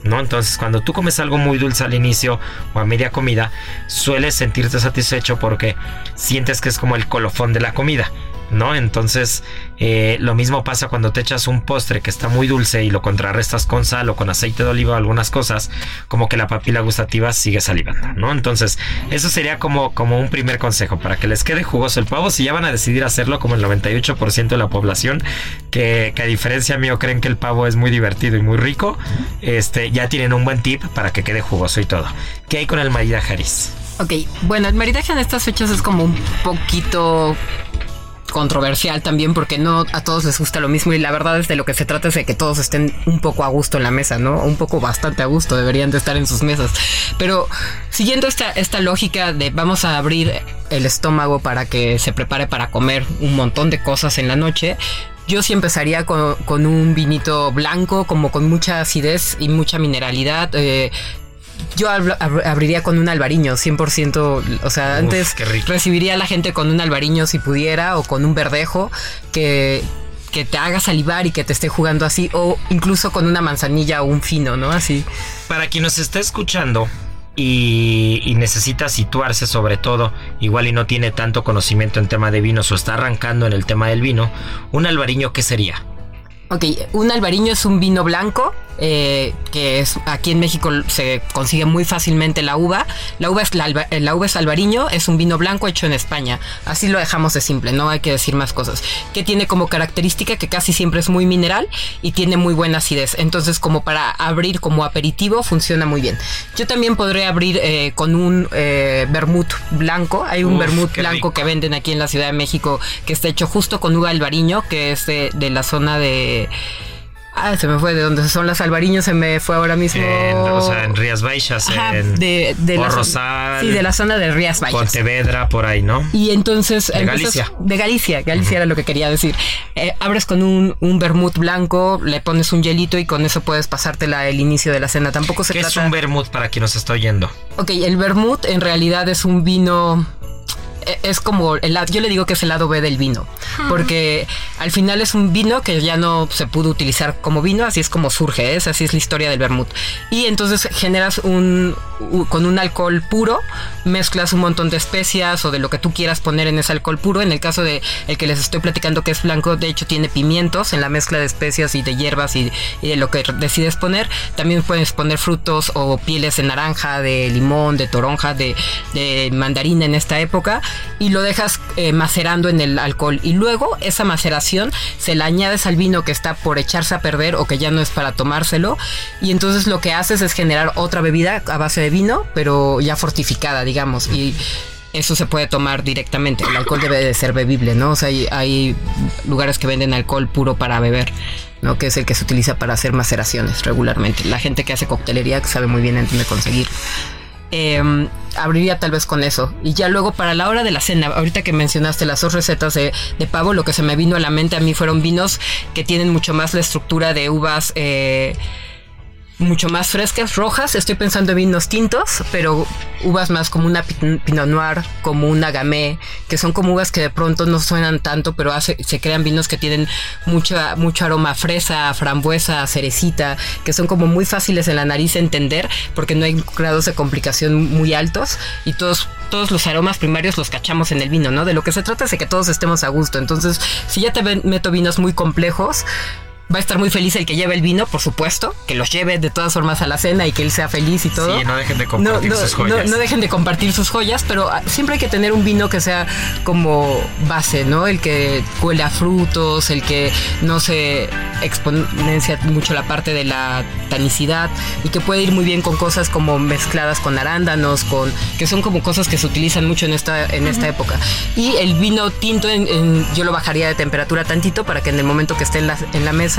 ¿no? Entonces cuando tú comes algo muy dulce al inicio o a media comida, sueles sentirte satisfecho porque sientes que es como el colofón de la comida. ¿No? Entonces, eh, lo mismo pasa cuando te echas un postre que está muy dulce y lo contrarrestas con sal o con aceite de oliva o algunas cosas, como que la papila gustativa sigue salivando, ¿no? Entonces, eso sería como, como un primer consejo para que les quede jugoso el pavo. Si ya van a decidir hacerlo, como el 98% de la población, que, que, a diferencia mío creen que el pavo es muy divertido y muy rico, este, ya tienen un buen tip para que quede jugoso y todo. ¿Qué hay con el maridaje, Aris? Ok, bueno, el maridaje en estas fechas es como un poquito controversial también porque no a todos les gusta lo mismo y la verdad es de lo que se trata es de que todos estén un poco a gusto en la mesa, ¿no? Un poco bastante a gusto, deberían de estar en sus mesas. Pero siguiendo esta, esta lógica de vamos a abrir el estómago para que se prepare para comer un montón de cosas en la noche, yo sí empezaría con, un vinito blanco, como con mucha acidez y mucha mineralidad. Eh, yo abriría con un albariño, 100%. O sea, antes recibiría a la gente con un albariño si pudiera, o con un verdejo, que, que te haga salivar y que te esté jugando así, o incluso con una manzanilla o un fino, ¿no? Así. Para quien nos está escuchando y, y, necesita situarse sobre todo, igual y no tiene tanto conocimiento en tema de vinos o está arrancando en el tema del vino, un albariño, ¿qué sería? Ok, un albariño es un vino blanco eh, que es aquí en México se consigue muy fácilmente la uva. La uva es la, la uva es albariño, es un vino blanco hecho en España. Así lo dejamos de simple, no hay que decir más cosas. Que tiene como característica que casi siempre es muy mineral y tiene muy buena acidez. Entonces, como para abrir como aperitivo, funciona muy bien. Yo también podré abrir eh, con un eh, vermut blanco. Hay un vermut blanco que venden aquí en la Ciudad de México que está hecho justo con uva albariño, que es de la zona de Ah, se me fue de donde son las albariños, se me fue ahora mismo. o sea, en Rías Baixas, en de, de la, Rosal, sí, de la zona de Rías Baixas. Pontevedra, por ahí, ¿no? Y entonces. De Galicia. De Galicia, Galicia era lo que quería decir. Eh, abres con un, un vermut blanco, le pones un hielito y con eso puedes pasártela el inicio de la cena. Tampoco se ¿Qué trata. es un vermut para quien nos está oyendo? Ok, el vermut en realidad es un vino es como el yo le digo que es el lado B del vino, porque al final es un vino que ya no se pudo utilizar como vino, así es como surge, ¿es? así es la historia del vermut. Y entonces generas un con un alcohol puro, mezclas un montón de especias o de lo que tú quieras poner en ese alcohol puro. En el caso de el que les estoy platicando que es blanco, de hecho tiene pimientos en la mezcla de especias y de hierbas y, de lo que decides poner. También puedes poner frutos o pieles de naranja, de limón, de toronja, de, de mandarina en esta época y lo dejas eh, macerando en el alcohol. Y luego esa maceración se la añades al vino que está por echarse a perder o que ya no es para tomárselo. Y entonces lo que haces es generar otra bebida a base de vino, pero ya fortificada, digamos. Y eso se puede tomar directamente. El alcohol debe de ser bebible, ¿no? O sea, hay, hay, lugares que venden alcohol puro para beber, ¿no? Que es el que se utiliza para hacer maceraciones regularmente. La gente que hace coctelería sabe muy bien en dónde conseguir. Em, abriría tal vez con eso. Y ya luego para la hora de la cena, ahorita que mencionaste las dos recetas de, pavo, lo que se me vino a la mente a mí fueron vinos que tienen mucho más la estructura de uvas. Eh, mucho más frescas, rojas. Estoy pensando en vinos tintos, pero uvas más como una Pinot Noir, como una Gamay, que son como uvas que de pronto no suenan tanto, pero hace, se crean vinos que tienen mucho, mucho aroma fresa, frambuesa, cerecita, que son como muy fáciles en la nariz de entender, porque no hay grados de complicación muy altos y todos todos los aromas primarios los cachamos en el vino, ¿no? De lo que se trata es de que todos estemos a gusto. Entonces, si ya te meto vinos muy complejos, va a estar muy feliz el que lleve el vino, por supuesto, que los lleve de todas formas a la cena y que él sea feliz y todo. Sí, no dejen de compartir sus joyas. No, dejen de compartir sus joyas, pero ah, siempre hay que tener un vino que sea como base, ¿no? El que huele a frutos, el que no se exponencia mucho la parte de la tanicidad y que puede ir muy bien con cosas como mezcladas con arándanos, con que son como cosas que se utilizan mucho en esta en esta época. Y el vino tinto yo lo bajaría de temperatura tantito para que en el momento que esté en la, en la mesa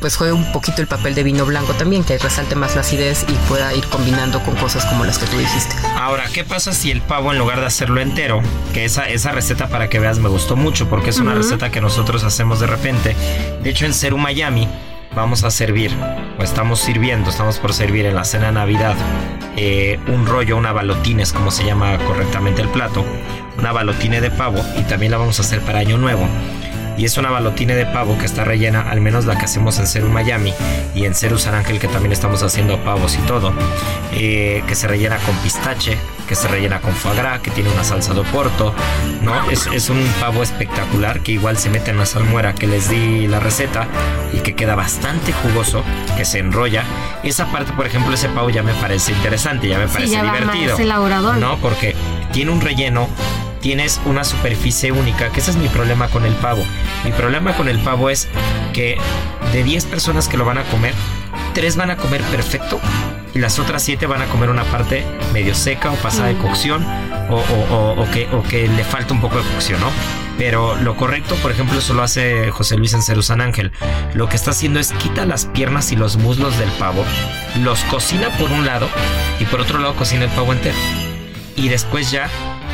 pues juegue un poquito el papel de vino blanco también, que resalte más la acidez y pueda ir combinando con cosas como las que tú dijiste. Ahora, ¿qué pasa si el pavo en lugar de hacerlo entero, que esa, esa receta para que veas me gustó mucho, porque es una receta que nosotros hacemos de repente, de hecho en Ceru Miami vamos a servir, o estamos sirviendo, estamos por servir en la cena de Navidad, eh, un rollo, una balotines, como se llama correctamente el plato, una balotine de pavo y también la vamos a hacer para Año Nuevo y es una balotine de pavo que está rellena, al menos la que hacemos en Ceru Miami y en Ceru San Ángel que también estamos haciendo pavos y todo, eh, que se rellena con pistache, que se rellena con foie gras, que tiene una salsa de oporto, ¿no? Es, es, un pavo espectacular que igual se mete en la salmuera que les di la receta y que queda bastante jugoso, que se enrolla. Esa parte, por ejemplo, ese pavo ya me parece interesante, ya me parece ya divertido. ¿No? Porque tiene un relleno tienes una superficie única, que ese es mi problema con el pavo. Mi problema con el pavo es que de 10 personas que lo van a comer, 3 van a comer perfecto y las otras 7 van a comer una parte medio seca o pasada de cocción o, que, o que le falta un poco de cocción, ¿no? Pero lo correcto, por ejemplo, eso lo hace José Luis en San Ángel. Lo que está haciendo es quita las piernas y los muslos del pavo, los cocina por un lado y por otro lado cocina el pavo entero. Y después ya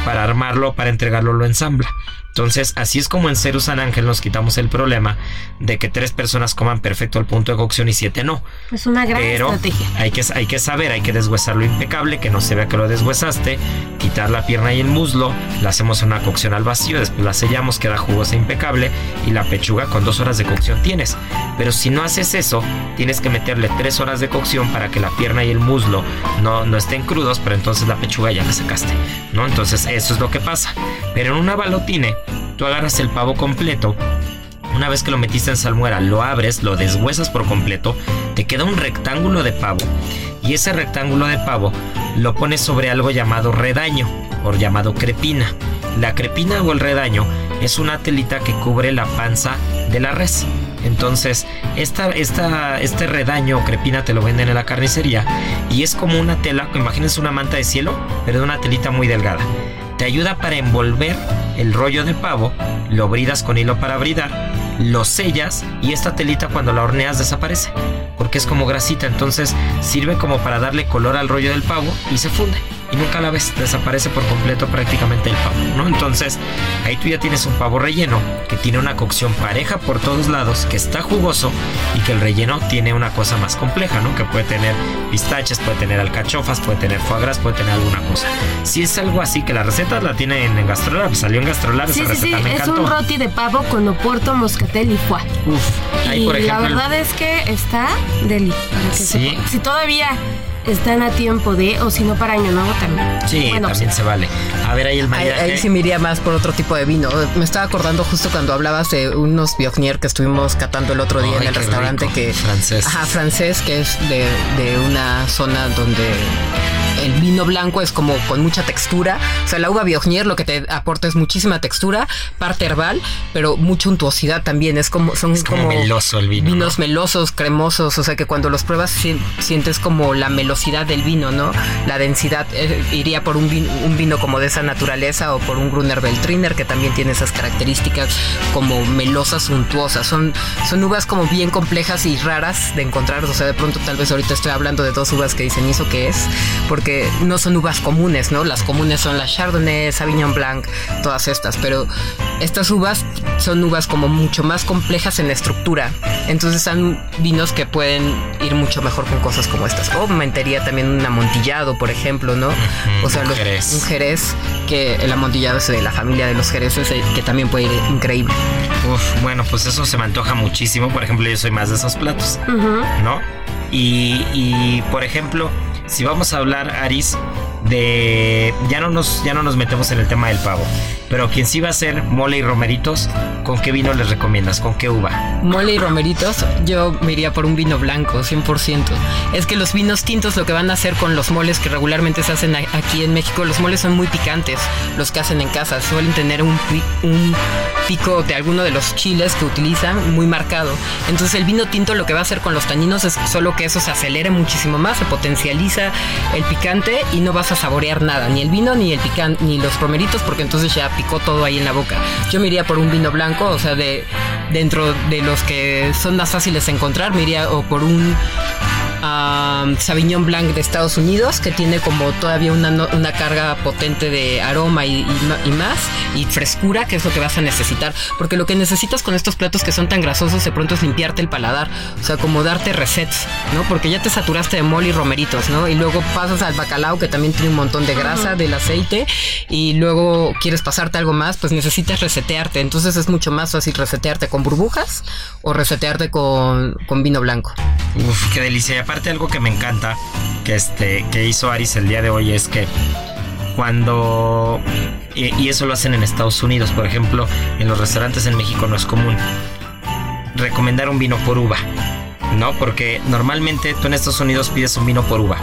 para armarlo, para entregarlo, lo ensambla. Entonces, así es como en Ceru San Ángel nos quitamos el problema de que tres personas coman perfecto al punto de cocción y siete no. Es una gran Pero estrategia. Hay que, hay que saber, hay que deshuesarlo impecable, que no se vea que lo deshuesaste, quitar la pierna y el muslo, la hacemos una cocción al vacío, después la sellamos, queda jugosa e impecable y la pechuga con dos horas de cocción tienes. Pero si no haces eso, tienes que meterle tres horas de cocción para que la pierna y el muslo no, no estén crudos, pero entonces la pechuga ya la sacaste, ¿no? Entonces eso es lo que pasa. Pero en una balotine, tú agarras el pavo completo, Una vez que lo metiste en salmuera, lo abres, lo deshuesas por completo, te queda un rectángulo de pavo y ese rectángulo de pavo lo pones sobre algo llamado redaño o llamado crepina. La crepina o el redaño es una telita que cubre la panza de la res. Entonces, esta, esta, este redaño o crepina te lo venden en la carnicería y es como una tela, imagínense una manta de cielo, pero de una telita muy delgada. Te ayuda para envolver el rollo de pavo, lo bridas con hilo para bridar, lo sellas y esta telita cuando la horneas desaparece, porque es como grasita, entonces sirve como para darle color al rollo del pavo y se funde y nunca la ves, desaparece por completo prácticamente el pavo, ¿no? Entonces, ahí tú ya tienes un pavo relleno que tiene una cocción pareja por todos lados, que está jugoso y que el relleno tiene una cosa más compleja, ¿no? Que puede tener pistaches, puede tener alcachofas, puede tener foie gras, puede tener alguna cosa. Si es algo así que la receta la tiene en, Gastrolab, salió en Gastrolab sí, esa sí, receta, sí, me es un roti de pavo con oporto, moscatel y foie. Uf, ahí y por ejemplo, la verdad es que está deli. para que Sí. Si todavía están a tiempo de, o si no para Año Nuevo también. Sí, Bueno, también se vale. A ver ahí el Ahí, maridaje. ahí sí me iría más por otro tipo de vino. Me estaba acordando justo cuando hablabas de unos Biognier que estuvimos catando el otro día Ay, en el restaurante rico. que Francés. Ajá, francés, que es de, de una zona donde el vino blanco es como con mucha textura. O sea, la uva Biognier lo que te aporta es muchísima textura, parte herbal, pero mucha untuosidad también. Es como son Es como meloso el vino, Vinos melosos, cremosos, o sea que cuando los pruebas si- sientes como la melosidad del vino, ¿no? La densidad eh, iría por un vino, un vino como de esa naturaleza o por un Gruner Veltliner que también tiene esas características como melosas, untuosas. Son, son uvas como bien complejas y raras de encontrar. O sea, de pronto tal vez ahorita estoy hablando de dos uvas que dicen, ¿y eso qué es? Porque no son uvas comunes, ¿no? Las comunes son las Chardonnay, Sauvignon Blanc, todas estas. Pero estas uvas son uvas como mucho más complejas en la estructura. Entonces son vinos que pueden ir mucho mejor con cosas como estas. O metería también un amontillado, por ejemplo, ¿no? O sea, los- jerez. un jerez, que el amontillado es de la familia de los jereces, eh, que también puede ir increíble. Uf, bueno, pues eso se me antoja muchísimo. Por ejemplo, yo soy más de esos platos, ¿no? Y, y, por ejemplo, si vamos a hablar, Aris, de. Ya no, nos, ya no nos metemos en el tema del pavo. Pero quien sí va a hacer mole y romeritos, ¿con qué vino les recomiendas? ¿Con qué uva? Mole y romeritos, yo me iría por un vino blanco, 100%. Es que los vinos tintos lo que van a hacer con los moles que regularmente se hacen aquí en México, los moles son muy picantes, los que hacen en casa. Suelen tener un pico de alguno de los chiles que utilizan muy marcado. Entonces el vino tinto lo que va a hacer con los tañinos es solo que eso se acelere muchísimo más, se potencializa el picante y no vas a saborear nada, ni el vino, ni el picante, ni los romeritos, porque entonces ya picó todo ahí en la boca. Yo me iría por un vino blanco, o sea, de dentro de los que son más fáciles de encontrar, me iría o por un ah, Sauvignon Blanc de Estados Unidos, que tiene como todavía una, una carga potente de aroma y, y ma- y más, y frescura, que es lo que vas a necesitar. Porque lo que necesitas con estos platos que son tan grasosos de pronto es limpiarte el paladar, o sea, como darte resets, ¿no? Porque ya te saturaste de mole y romeritos, ¿no? Y luego pasas al bacalao, que también tiene un montón de grasa del aceite, y luego quieres pasarte algo más, pues necesitas resetearte. Entonces es mucho más fácil resetearte con burbujas o resetearte con, con vino blanco. Uf, qué delicia. Aparte algo que me encanta que este que hizo Aris el día de hoy es que cuando y, y eso lo hacen en Estados Unidos, por ejemplo, en los restaurantes en México no es común recomendar un vino por uva, ¿no? Porque normalmente tú en Estados Unidos pides un vino por uva,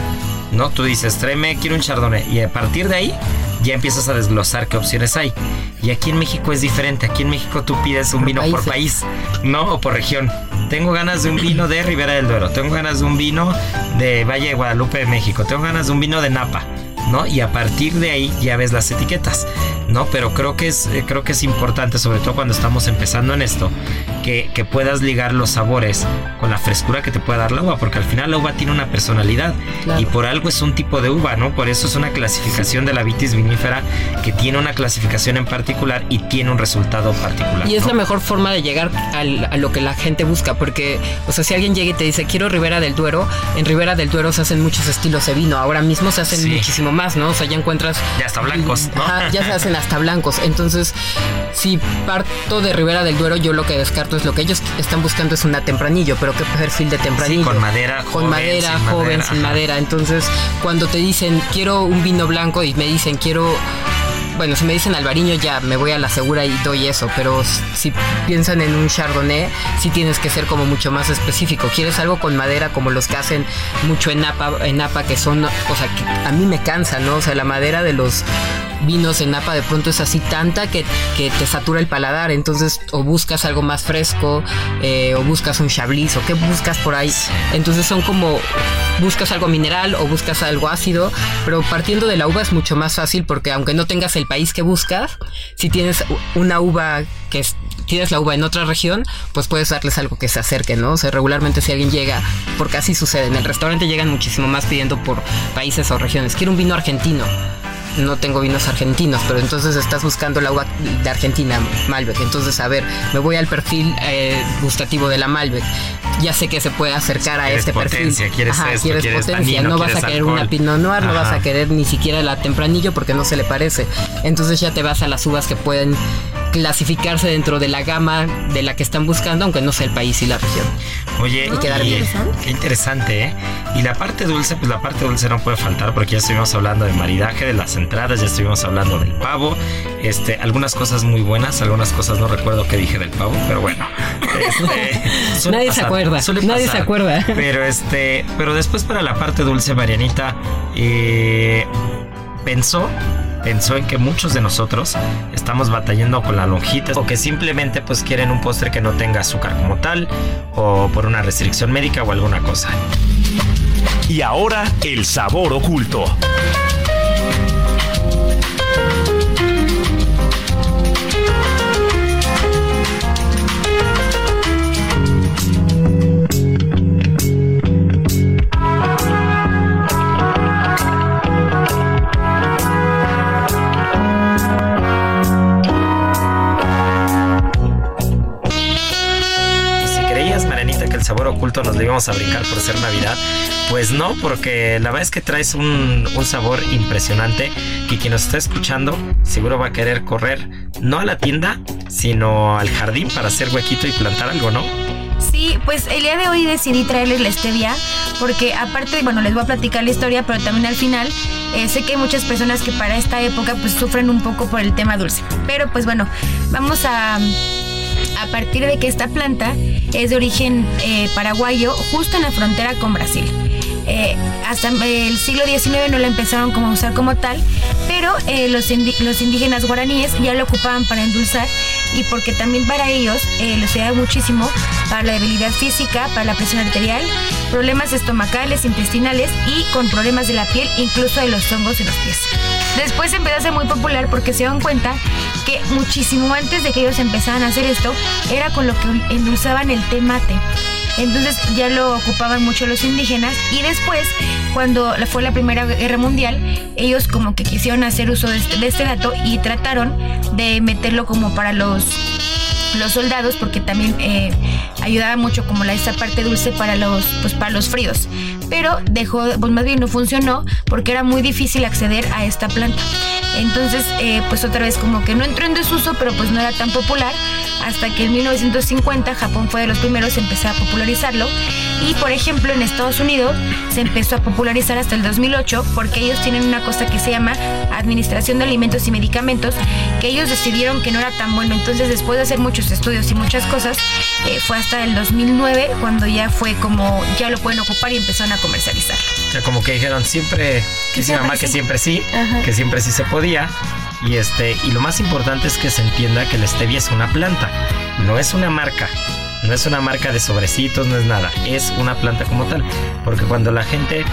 ¿no? Tú dices, tráeme, quiero un chardonnay y a partir de ahí ya empiezas a desglosar qué opciones hay. Y aquí en México es diferente. Aquí en México tú pides un Por vino por país, ¿no? O por región. Tengo ganas de un vino de Ribera del Duero. Tengo ganas de un vino de Valle de Guadalupe de México. Tengo ganas de un vino de Napa. ¿No? Y a partir de ahí ya ves las etiquetas, ¿no? Pero creo que es, eh, creo que es importante, sobre todo cuando estamos empezando en esto, que, que puedas ligar los sabores con la frescura que te puede dar la uva, porque al final la uva tiene una personalidad Claro. y por algo es un tipo de uva, ¿no? Por eso es una clasificación de la vitis vinífera que tiene una clasificación en particular y tiene un resultado particular. Y es ¿no? la mejor forma de llegar al- a lo que la gente busca, porque, o sea, si alguien llega y te dice, quiero Ribera del Duero, en Ribera del Duero se hacen muchos estilos de vino, ahora mismo se hacen Sí. muchísimo más, ¿no? O sea, ya encuentras... Ya hasta blancos, ¿no? Ajá, ya se hacen hasta blancos. Entonces, si parto de Ribera del Duero, yo lo que descarto es lo que ellos están buscando es una tempranillo, pero ¿qué perfil de tempranillo? con madera, Con joven, madera, sin joven, madera, sin ajá. madera. Entonces, cuando te dicen, quiero un vino blanco y me dicen, quiero bueno, si me dicen albariño ya me voy a la segura y doy eso, pero si piensan en un chardonnay, sí tienes que ser como mucho más específico. ¿Quieres algo con madera como los que hacen mucho en Napa, en Napa que son, o sea, que a mí me cansa, ¿no? O sea, la madera de los vinos en Napa de pronto es así tanta que, te satura el paladar. Entonces, o buscas algo más fresco, eh, o buscas un chablis, o qué buscas por ahí. Entonces, son como buscas algo mineral o buscas algo ácido, pero partiendo de la uva es mucho más fácil porque aunque no tengas el país que buscas, si tienes una uva que es, tienes la uva en otra región, pues puedes darles algo que se acerque, ¿no? O sea, regularmente si alguien llega, porque así sucede, en el restaurante llegan muchísimo más pidiendo por países o regiones. Quiero un vino argentino no tengo vinos argentinos, pero entonces estás buscando la uva de Argentina, Malbec. Entonces, a ver, me voy al perfil eh, gustativo de la Malbec. Ya sé que se puede acercar a este perfil. Quieres Ajá, quieres, potencia. no vas a querer una Pinot Noir, no vas a querer ni siquiera la Tempranillo porque no se le parece. Entonces ya te vas a las uvas que pueden clasificarse dentro de la gama de la que están buscando, aunque no sea el país y la región. Oye, y quedar bien. qué interesante, ¿eh? Y la parte dulce, pues la parte dulce no puede faltar porque ya estuvimos hablando de maridaje, de las entradas, ya estuvimos hablando del pavo, este, algunas cosas muy buenas, algunas cosas no recuerdo qué dije del pavo, pero bueno. Este, nadie se acuerda, nadie se acuerda. Pero este, pero después para la parte dulce, Marianita, eh, pensó pensó en que muchos de nosotros estamos batallando con la lonjita o que simplemente pues quieren un postre que no tenga azúcar como tal o por una restricción médica o alguna cosa. Y ahora el sabor oculto. Nos lo íbamos a brincar por ser Navidad. Pues no, porque la verdad es que traes un, un sabor impresionante que quien nos está escuchando seguro va a querer correr, no a la tienda, sino al jardín para hacer huequito y plantar algo, ¿no? Sí, pues el día de hoy decidí traerles la stevia porque aparte, bueno, les voy a platicar la historia, pero también al final eh, sé que hay muchas personas que para esta época pues sufren un poco por el tema dulce. Pero pues bueno, vamos a a partir de que esta planta es de origen eh, paraguayo, justo en la frontera con Brasil. Eh, hasta el siglo XIX no la empezaron como a usar como tal, pero eh, los, indígenas guaraníes ya lo ocupaban para endulzar y porque también para ellos eh, les muchísimo para la debilidad física, para la presión arterial, problemas estomacales, intestinales y con problemas de la piel, incluso de los hongos y los pies. Después empezó a ser muy popular porque se dan cuenta que muchísimo antes de que ellos empezaran a hacer esto, era con lo que endulzaban el té mate. Entonces ya lo ocupaban mucho los indígenas y después, cuando fue la Primera Guerra Mundial, ellos como que quisieron hacer uso de este, este dato y trataron de meterlo como para los los soldados porque también eh, ayudaba mucho como la esta parte dulce para los pues para los fríos. Pero dejó pues más bien no funcionó porque era muy difícil acceder a esta planta entonces eh, pues otra vez como que no entró en desuso pero pues no era tan popular hasta que en 1950 Japón fue de los primeros en empezar a popularizarlo y por ejemplo en Estados Unidos se empezó a popularizar hasta el 2008 porque ellos tienen una cosa que se llama Administración de Alimentos y Medicamentos que ellos decidieron que no era tan bueno entonces después de hacer muchos estudios y muchas cosas eh, fue hasta el 2009 cuando ya fue como ya lo pueden ocupar y empezaron a comercializarlo. Ya como que dijeron siempre, que dice mamá que siempre sí, que siempre sí se podía y este, y lo más importante es que se entienda que la stevia es una planta, no es una marca. No es una marca de sobrecitos, no es nada. Es una planta como tal. Porque cuando la gente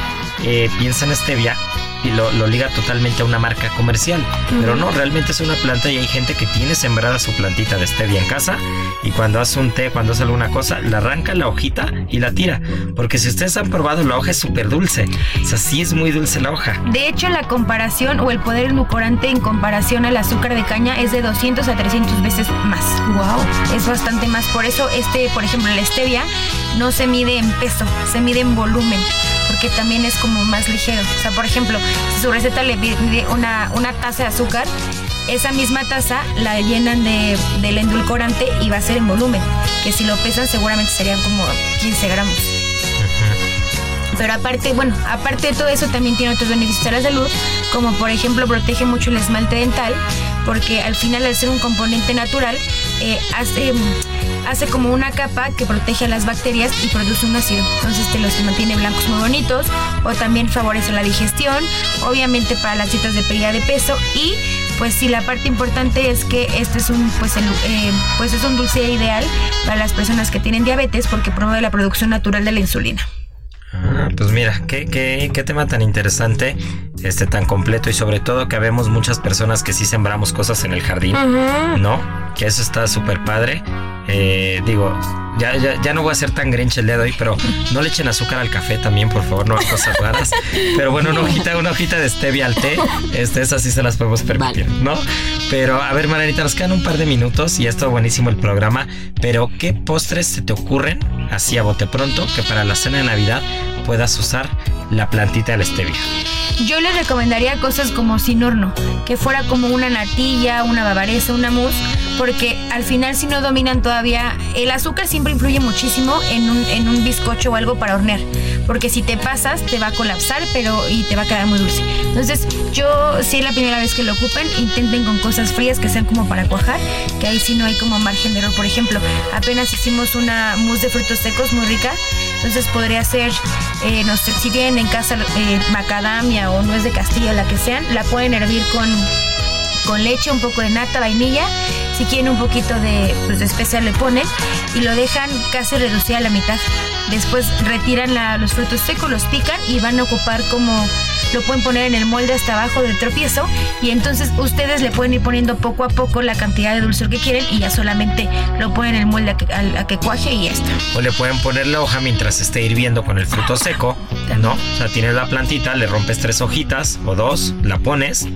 eh, piensa en stevia, y lo, liga totalmente a una marca comercial. Pero no, realmente es una planta y hay gente que tiene sembrada su plantita de stevia en casa y cuando hace un té, cuando hace alguna cosa, la arranca la hojita y la tira. Porque si ustedes han probado, la hoja es súper dulce. O sea, sí es muy dulce la hoja. De hecho, la comparación o el poder edulcorante en comparación al azúcar de caña es de 200 a 300 veces más. ¡Wow! Es bastante más. Por eso, este, por ejemplo, la stevia no se mide en peso, se mide en volumen porque también es como más ligero. O sea, por ejemplo, si su receta le pide una, una taza de azúcar, esa misma taza la llenan de, del endulcorante y va a ser en volumen, que si lo pesan seguramente serían como 15 gramos. Pero aparte, bueno, aparte de todo eso también tiene otros beneficios a la salud, como por ejemplo protege mucho el esmalte dental, porque al final al ser un componente natural, eh, hace hace como una capa que protege a las bacterias y produce un ácido. Entonces te los mantiene blancos muy bonitos o también favorece la digestión, obviamente para las citas de pérdida de peso y pues sí, la parte importante es que este es un, pues, eh, pues es un dulce ideal para las personas que tienen diabetes porque promueve la producción natural de la insulina. Pues mira, qué, qué, qué, tema tan interesante, este tan completo y sobre todo que vemos muchas personas que sí sembramos cosas en el jardín, ¿no? Que eso está súper padre. Eh, digo, ya, ya, ya, no voy a ser tan grinch el día de hoy, pero no le echen azúcar al café también, por favor, no hay cosas raras. Pero bueno, una hojita, una hojita de stevia al té, este, esas sí se las podemos permitir, ¿no? Pero a ver, Maranita, nos quedan un par de minutos y está buenísimo el programa, pero ¿qué postres se te ocurren, así a bote pronto, que para la cena de Navidad puedas usar la plantita de la stevia? Yo le recomendaría cosas como sin horno, que fuera como una natilla, una bavaresa, una mousse, porque al final si no dominan todavía, el azúcar siempre influye muchísimo en un, en un bizcocho o algo para hornear, porque si te pasas te va a colapsar pero y te va a quedar muy dulce. Entonces yo si es la primera vez que lo ocupen, intenten con cosas frías que sean como para cuajar, que ahí sí no hay como margen de error. Por ejemplo, apenas hicimos una mousse de frutos secos muy rica, entonces podría ser, eh, no sé, si tienen en casa eh, macadamia o nuez de Castilla, la que sean, la pueden hervir con, con leche, un poco de nata, vainilla. Si quieren un poquito de, pues, de especia le ponen y lo dejan casi reducido a la mitad. Después retiran los frutos secos, los pican y van a ocupar como lo pueden poner en el molde hasta abajo del tropiezo y entonces ustedes le pueden ir poniendo poco a poco la cantidad de dulzor que quieren y ya solamente lo ponen en el molde a que, que cuaje y ya está. O le pueden poner la hoja mientras esté hirviendo con el fruto seco, ¿no? O sea, tienes la plantita, le rompes tres hojitas o dos, la pones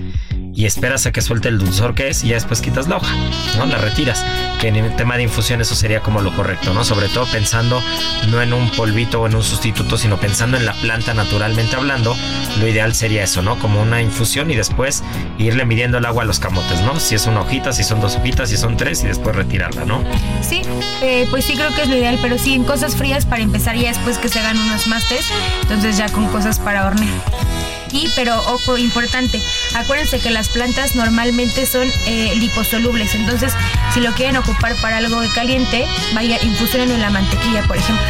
y esperas a que suelte el dulzor que es y ya después quitas la hoja, ¿no? La retiras. Que en el tema de infusión eso sería como lo correcto, ¿no? Sobre todo pensando no en un polvito o en un sustituto, sino pensando en la planta naturalmente hablando, lo ideal sería eso, ¿no? Como una infusión y después irle midiendo el agua a los camotes, ¿no? Si es una hojita, si son dos hojitas, si son tres y después retirarla, ¿no? Sí, eh, pues sí creo que es lo ideal, pero sí en cosas frías para empezar ya después que se hagan unos másteres, entonces ya con cosas para hornear. Y, pero ojo, importante, acuérdense que las plantas normalmente son eh, liposolubles, entonces si lo quieren ocupar para algo caliente, vaya, infusionen en la mantequilla, por ejemplo.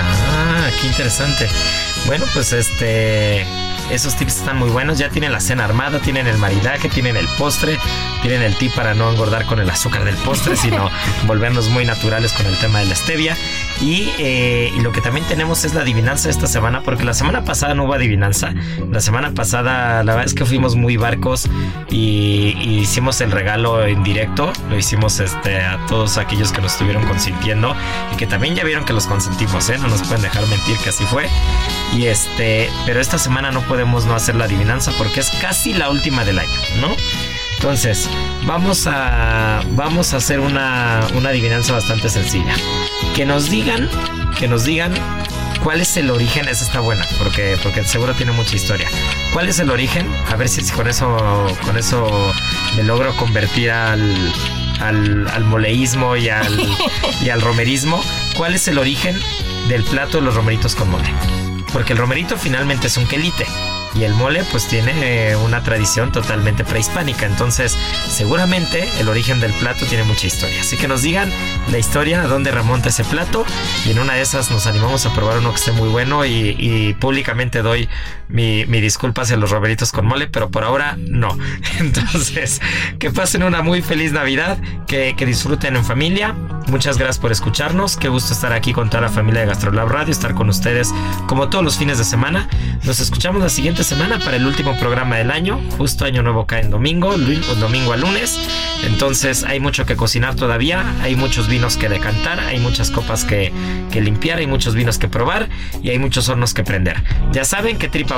Ah, qué interesante. Bueno, pues este esos tips están muy buenos. Ya tienen la cena armada, tienen el maridaje, tienen el postre, tienen el tip para no engordar con el azúcar del postre, sino volvernos muy naturales con el tema de la stevia. Eh, y, lo que también tenemos es la adivinanza esta semana, porque la semana pasada no hubo adivinanza. La semana pasada, la verdad es que fuimos muy barcos y, hicimos el regalo en directo. Lo hicimos este, a todos aquellos que nos estuvieron consintiendo y que también ya vieron que los consentimos, ¿eh? No nos pueden dejar mentir que así fue. Y este, pero esta semana no podemos no hacer la adivinanza porque es casi la última del año, ¿no? Entonces, vamos a, vamos a hacer una, una adivinanza bastante sencilla. Que nos digan, que nos digan cuál es el origen, esa está buena, porque, porque seguro tiene mucha historia. ¿Cuál es el origen? A ver si con eso, con eso me logro convertir al, al, al moleísmo y al, y al romerismo. ¿Cuál es el origen del plato de los romeritos con mole? Porque el romerito finalmente es un quelite. Y el mole pues tiene eh, una tradición totalmente prehispánica, entonces seguramente el origen del plato tiene mucha historia. Así que nos digan la historia, a dónde remonta ese plato y en una de esas nos animamos a probar uno que esté muy bueno y, públicamente doy mi, disculpa hacia los romeritos con mole, pero por ahora no. Entonces, que pasen una muy feliz Navidad, que, que disfruten en familia. Muchas gracias por escucharnos, qué gusto estar aquí con toda la familia de Gastrolab Radio, estar con ustedes como todos los fines de semana. Nos escuchamos la siguiente semana para el último programa del año. Justo Año Nuevo cae en domingo, domingo a lunes. Entonces hay mucho que cocinar todavía, hay muchos vinos que decantar, hay muchas copas que, que limpiar, hay muchos vinos que probar y hay muchos hornos que prender. Ya saben que tripa